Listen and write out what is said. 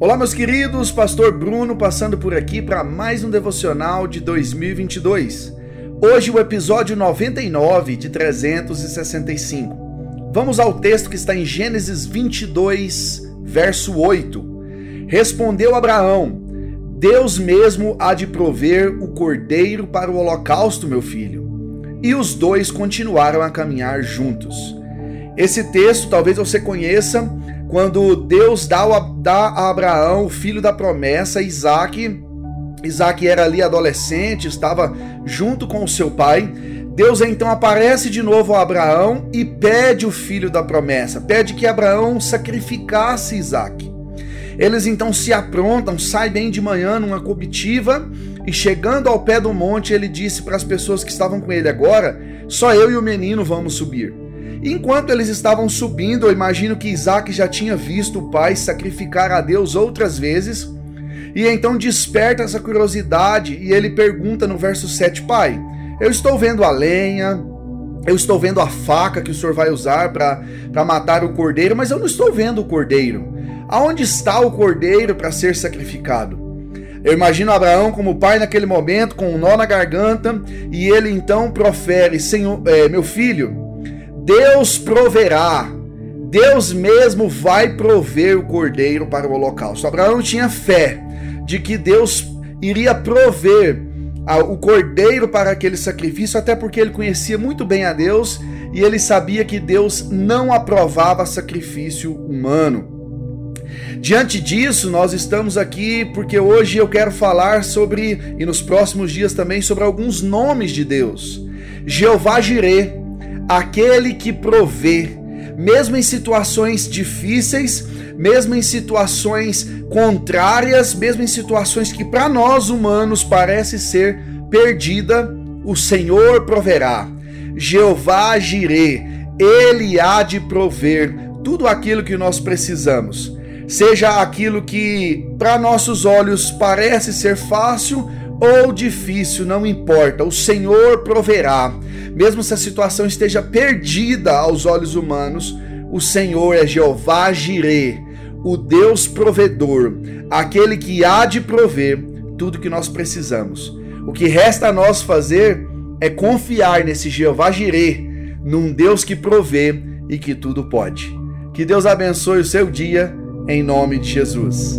Olá, meus queridos, Pastor Bruno passando por aqui para mais um devocional de 2022. Hoje, o episódio 99 de 365. Vamos ao texto que está em Gênesis 22, verso 8. Respondeu Abraão: Deus mesmo há de prover o cordeiro para o holocausto, meu filho. E os dois continuaram a caminhar juntos. Esse texto talvez você conheça quando Deus dá, dá a Abraão o filho da promessa, Isaac. Isaac era ali adolescente, estava junto com o seu pai. Deus então aparece de novo a Abraão e pede o filho da promessa, pede que Abraão sacrificasse Isaac. Eles então se aprontam, saem bem de manhã numa comitiva e chegando ao pé do monte, ele disse para as pessoas que estavam com ele agora: Só eu e o menino vamos subir. Enquanto eles estavam subindo, eu imagino que Isaac já tinha visto o pai sacrificar a Deus outras vezes, e então desperta essa curiosidade e ele pergunta no verso 7: Pai, eu estou vendo a lenha, eu estou vendo a faca que o senhor vai usar para matar o cordeiro, mas eu não estou vendo o cordeiro. Aonde está o cordeiro para ser sacrificado? Eu imagino Abraão como pai naquele momento, com um nó na garganta, e ele então profere: Senhor, é, meu filho, Deus proverá. Deus mesmo vai prover o cordeiro para o holocausto. Abraão tinha fé de que Deus iria prover o cordeiro para aquele sacrifício, até porque ele conhecia muito bem a Deus e ele sabia que Deus não aprovava sacrifício humano. Diante disso, nós estamos aqui porque hoje eu quero falar sobre, e nos próximos dias também, sobre alguns nomes de Deus. Jeová Jireh, aquele que provê, mesmo em situações difíceis, mesmo em situações contrárias, mesmo em situações que para nós humanos parece ser perdida, o Senhor proverá. Jeová Jireh, ele há de prover tudo aquilo que nós precisamos. Seja aquilo que para nossos olhos parece ser fácil ou difícil, não importa, o Senhor proverá. Mesmo se a situação esteja perdida aos olhos humanos, o Senhor é Jeová Jireh, o Deus provedor, aquele que há de prover tudo que nós precisamos. O que resta a nós fazer é confiar nesse Jeová Jireh, num Deus que provê e que tudo pode. Que Deus abençoe o seu dia, em nome de Jesus.